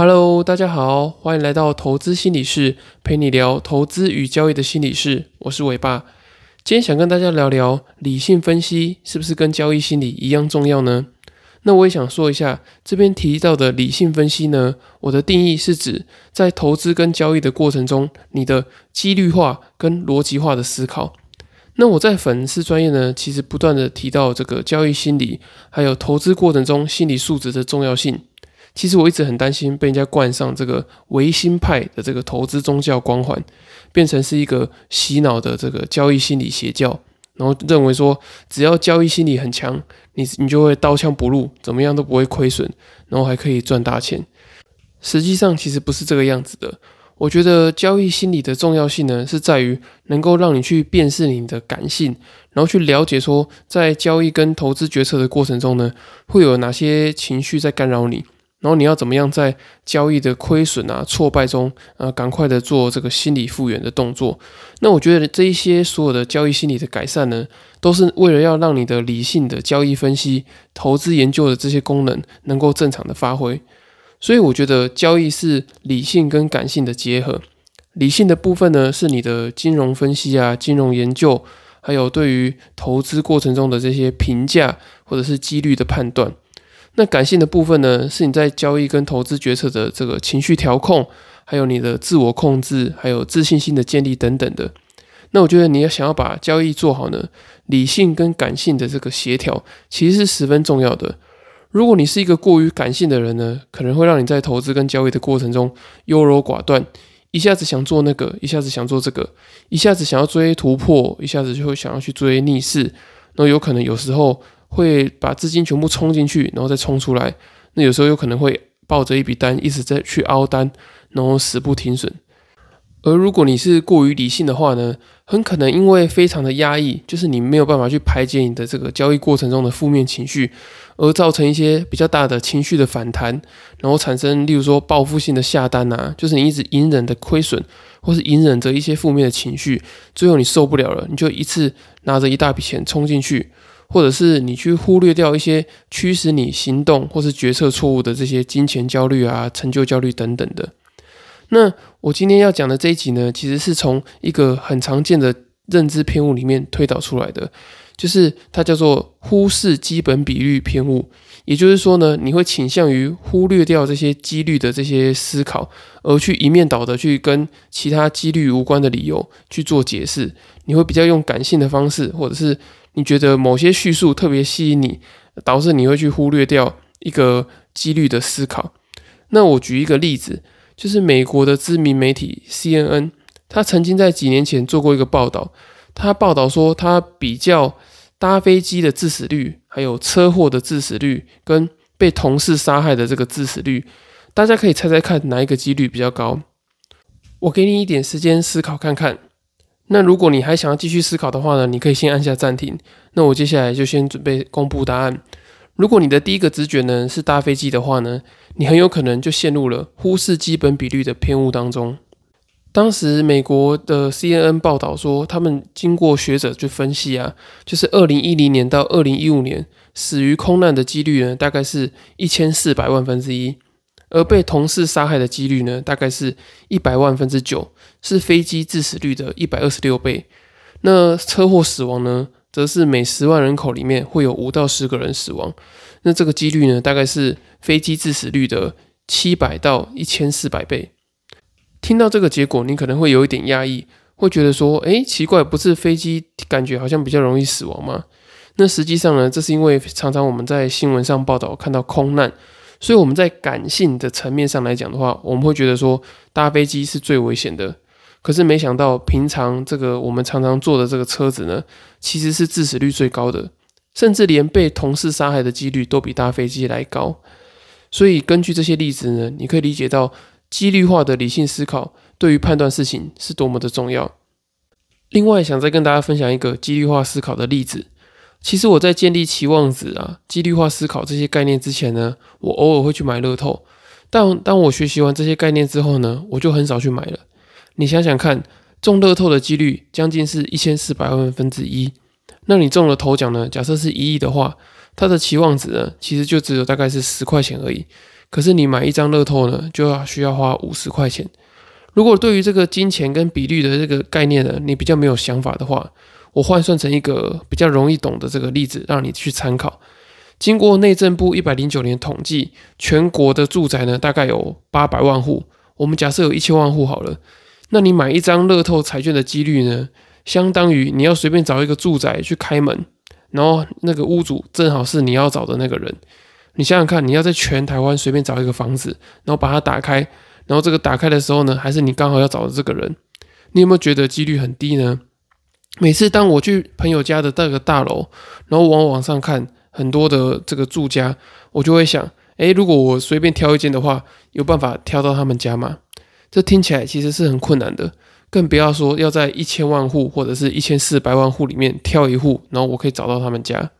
Hello，大家好，欢迎来到投资心理室，陪你聊投资与交易的心理室。我是伟爸，今天想跟大家聊聊理性分析是不是跟交易心理一样重要呢？那我也想说一下，这边提到的理性分析呢，我的定义是指在投资跟交易的过程中，你的几率化跟逻辑化的思考。那我在粉丝专业呢，其实不断的提到这个交易心理，还有投资过程中心理素质的重要性。其实我一直很担心被人家冠上这个唯心派的这个投资宗教光环，变成是一个洗脑的这个交易心理邪教，然后认为说只要交易心理很强，你你就会刀枪不入，怎么样都不会亏损，然后还可以赚大钱。实际上其实不是这个样子的。我觉得交易心理的重要性呢，是在于能够让你去辨识你的感性，然后去了解说，在交易跟投资决策的过程中呢，会有哪些情绪在干扰你，然后你要怎么样在交易的亏损啊、挫败中，呃，赶快的做这个心理复原的动作。那我觉得这一些所有的交易心理的改善呢，都是为了要让你的理性的交易分析、投资研究的这些功能能够正常的发挥。所以我觉得交易是理性跟感性的结合。理性的部分呢，是你的金融分析啊、金融研究，还有对于投资过程中的这些评价或者是几率的判断。那感性的部分呢，是你在交易跟投资决策的这个情绪调控，还有你的自我控制，还有自信心的建立等等的。那我觉得你要想要把交易做好呢，理性跟感性的这个协调，其实是十分重要的。如果你是一个过于感性的人呢，可能会让你在投资跟交易的过程中优柔寡断，一下子想做那个，一下子想做这个，一下子想要追突破，一下子就会想要去追逆势，那有可能有时候会把资金全部冲进去，然后再冲出来，那有时候有可能会抱着一笔单一直在去凹单，然后死不停损。而如果你是过于理性的话呢，很可能因为非常的压抑，就是你没有办法去排解你的这个交易过程中的负面情绪，而造成一些比较大的情绪的反弹，然后产生例如说报复性的下单啊，就是你一直隐忍的亏损，或是隐忍着一些负面的情绪，最后你受不了了，你就一次拿着一大笔钱冲进去，或者是你去忽略掉一些驱使你行动或是决策错误的这些金钱焦虑啊、成就焦虑等等的。那我今天要讲的这一集呢，其实是从一个很常见的认知偏误里面推导出来的，就是它叫做忽视基本比率偏误。也就是说呢，你会倾向于忽略掉这些几率的这些思考，而去一面倒的去跟其他几率无关的理由去做解释。你会比较用感性的方式，或者是你觉得某些叙述特别吸引你，导致你会去忽略掉一个几率的思考。那我举一个例子。就是美国的知名媒体 CNN，他曾经在几年前做过一个报道，他报道说，他比较搭飞机的致死率，还有车祸的致死率，跟被同事杀害的这个致死率，大家可以猜猜看哪一个几率比较高？我给你一点时间思考看看。那如果你还想要继续思考的话呢，你可以先按下暂停。那我接下来就先准备公布答案。如果你的第一个直觉呢是搭飞机的话呢，你很有可能就陷入了忽视基本比率的偏误当中。当时美国的 CNN 报道说，他们经过学者去分析啊，就是二零一零年到二零一五年死于空难的几率呢，大概是一千四百万分之一，而被同事杀害的几率呢，大概是一百万分之九，是飞机致死率的一百二十六倍。那车祸死亡呢？则是每十万人口里面会有五到十个人死亡，那这个几率呢，大概是飞机致死率的七百到一千四百倍。听到这个结果，你可能会有一点压抑，会觉得说：“诶，奇怪，不是飞机感觉好像比较容易死亡吗？”那实际上呢，这是因为常常我们在新闻上报道看到空难，所以我们在感性的层面上来讲的话，我们会觉得说搭飞机是最危险的。可是没想到，平常这个我们常常坐的这个车子呢，其实是致死率最高的，甚至连被同事杀害的几率都比搭飞机来高。所以根据这些例子呢，你可以理解到几率化的理性思考对于判断事情是多么的重要。另外，想再跟大家分享一个几率化思考的例子。其实我在建立期望值啊、几率化思考这些概念之前呢，我偶尔会去买乐透，但当我学习完这些概念之后呢，我就很少去买了。你想想看，中乐透的几率将近是一千四百万分之一。那你中了头奖呢？假设是一亿的话，它的期望值呢，其实就只有大概是十块钱而已。可是你买一张乐透呢，就要需要花五十块钱。如果对于这个金钱跟比率的这个概念呢，你比较没有想法的话，我换算成一个比较容易懂的这个例子，让你去参考。经过内政部一百零九年统计，全国的住宅呢，大概有八百万户。我们假设有一千万户好了，那你买一张乐透彩券的几率呢，相当于你要随便找一个住宅去开门，然后那个屋主正好是你要找的那个人。你想想看，你要在全台湾随便找一个房子，然后把它打开，然后这个打开的时候呢，还是你刚好要找的这个人，你有没有觉得几率很低呢？每次当我去朋友家的那个大楼，然后往网上看。很多的这个住家，我就会想，诶，如果我随便挑一间的话，有办法挑到他们家吗？这听起来其实是很困难的，更不要说要在一千万户或者是一千四百万户里面挑一户，然后我可以找到他们家。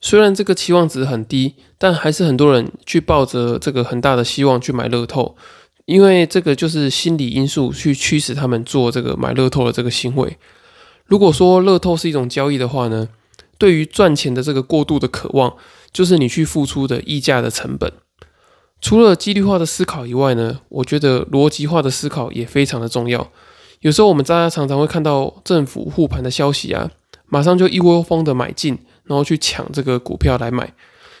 虽然这个期望值很低，但还是很多人去抱着这个很大的希望去买乐透，因为这个就是心理因素去驱使他们做这个买乐透的这个行为。如果说乐透是一种交易的话呢？对于赚钱的这个过度的渴望，就是你去付出的溢价的成本。除了几率化的思考以外呢，我觉得逻辑化的思考也非常的重要。有时候我们大家常常会看到政府护盘的消息啊，马上就一窝蜂的买进，然后去抢这个股票来买。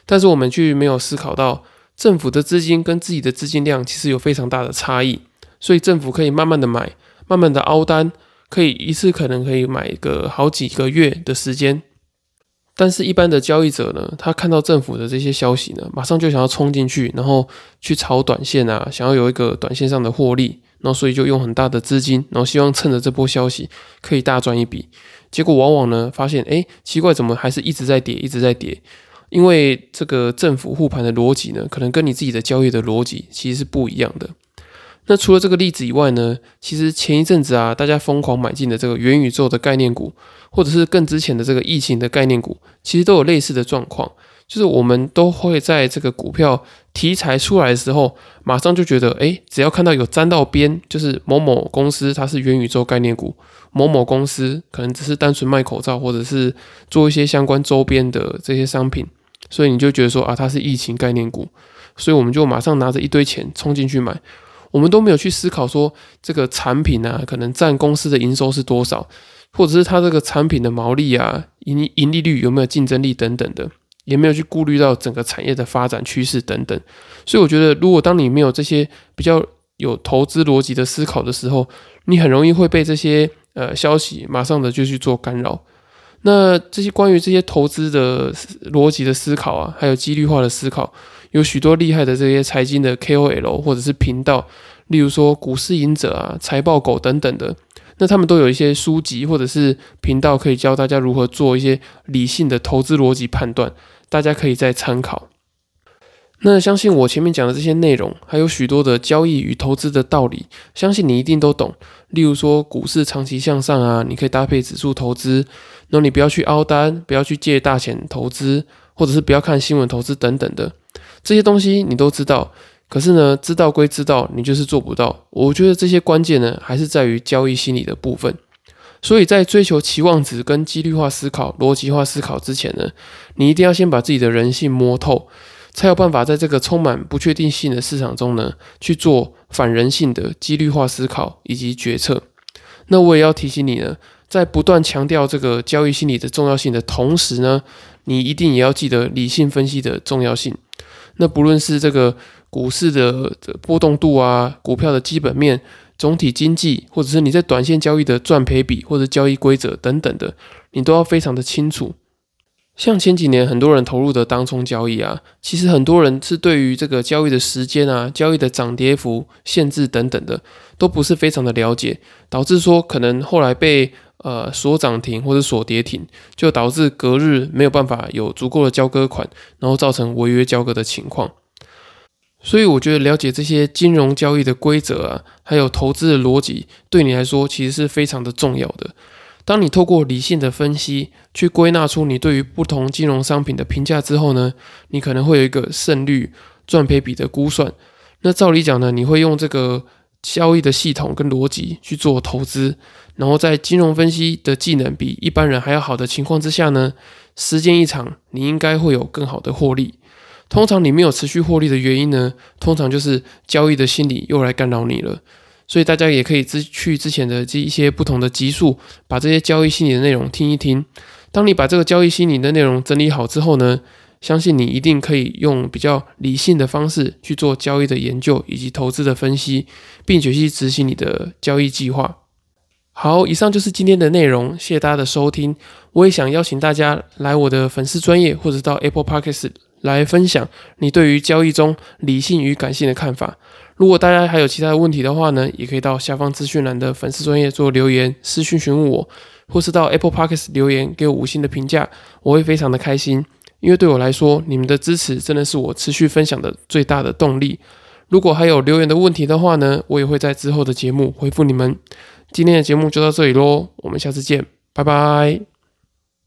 但是我们却没有思考到，政府的资金跟自己的资金量其实有非常大的差异，所以政府可以慢慢的买，慢慢的凹单，可以一次可能可以买个好几个月的时间。但是，一般的交易者呢，他看到政府的这些消息呢，马上就想要冲进去，然后去炒短线啊，想要有一个短线上的获利，然后所以就用很大的资金，然后希望趁着这波消息可以大赚一笔。结果往往呢，发现哎，奇怪，怎么还是一直在跌，一直在跌？因为这个政府护盘的逻辑呢，可能跟你自己的交易的逻辑其实是不一样的。那除了这个例子以外呢，其实前一阵子啊，大家疯狂买进的这个元宇宙的概念股，或者是更之前的这个疫情的概念股，其实都有类似的状况，就是我们都会在这个股票题材出来的时候，马上就觉得，哎，只要看到有沾到边，就是某某公司它是元宇宙概念股，某某公司可能只是单纯卖口罩，或者是做一些相关周边的这些商品，所以你就觉得说啊，它是疫情概念股，所以我们就马上拿着一堆钱冲进去买。我们都没有去思考说这个产品啊，可能占公司的营收是多少，或者是它这个产品的毛利啊、盈盈利率有没有竞争力等等的，也没有去顾虑到整个产业的发展趋势等等。所以我觉得，如果当你没有这些比较有投资逻辑的思考的时候，你很容易会被这些呃消息马上的就去做干扰。那这些关于这些投资的逻辑的思考啊，还有几率化的思考。有许多厉害的这些财经的 KOL 或者是频道，例如说股市赢者啊、财报狗等等的，那他们都有一些书籍或者是频道可以教大家如何做一些理性的投资逻辑判断，大家可以再参考。那相信我前面讲的这些内容，还有许多的交易与投资的道理，相信你一定都懂。例如说股市长期向上啊，你可以搭配指数投资，那你不要去凹单，不要去借大钱投资，或者是不要看新闻投资等等的。这些东西你都知道，可是呢，知道归知道，你就是做不到。我觉得这些关键呢，还是在于交易心理的部分。所以在追求期望值跟几率化思考、逻辑化思考之前呢，你一定要先把自己的人性摸透，才有办法在这个充满不确定性的市场中呢，去做反人性的几率化思考以及决策。那我也要提醒你呢，在不断强调这个交易心理的重要性的同时呢，你一定也要记得理性分析的重要性。那不论是这个股市的波动度啊，股票的基本面、总体经济，或者是你在短线交易的赚赔比或者交易规则等等的，你都要非常的清楚。像前几年很多人投入的当冲交易啊，其实很多人是对于这个交易的时间啊、交易的涨跌幅限制等等的，都不是非常的了解，导致说可能后来被。呃，锁涨停或者锁跌停，就导致隔日没有办法有足够的交割款，然后造成违约交割的情况。所以我觉得了解这些金融交易的规则啊，还有投资的逻辑，对你来说其实是非常的重要的。当你透过理性的分析去归纳出你对于不同金融商品的评价之后呢，你可能会有一个胜率赚赔比的估算。那照理讲呢，你会用这个。交易的系统跟逻辑去做投资，然后在金融分析的技能比一般人还要好的情况之下呢，时间一长，你应该会有更好的获利。通常你没有持续获利的原因呢，通常就是交易的心理又来干扰你了。所以大家也可以之去之前的这一些不同的集数，把这些交易心理的内容听一听。当你把这个交易心理的内容整理好之后呢，相信你一定可以用比较理性的方式去做交易的研究以及投资的分析，并且去执行你的交易计划。好，以上就是今天的内容，谢谢大家的收听。我也想邀请大家来我的粉丝专业，或者到 Apple Podcast 来分享你对于交易中理性与感性的看法。如果大家还有其他的问题的话呢，也可以到下方资讯栏的粉丝专业做留言、私讯询问我，或是到 Apple Podcast 留言给我五星的评价，我会非常的开心。因为对我来说，你们的支持真的是我持续分享的最大的动力。如果还有留言的问题的话呢，我也会在之后的节目回复你们。今天的节目就到这里喽，我们下次见，拜拜。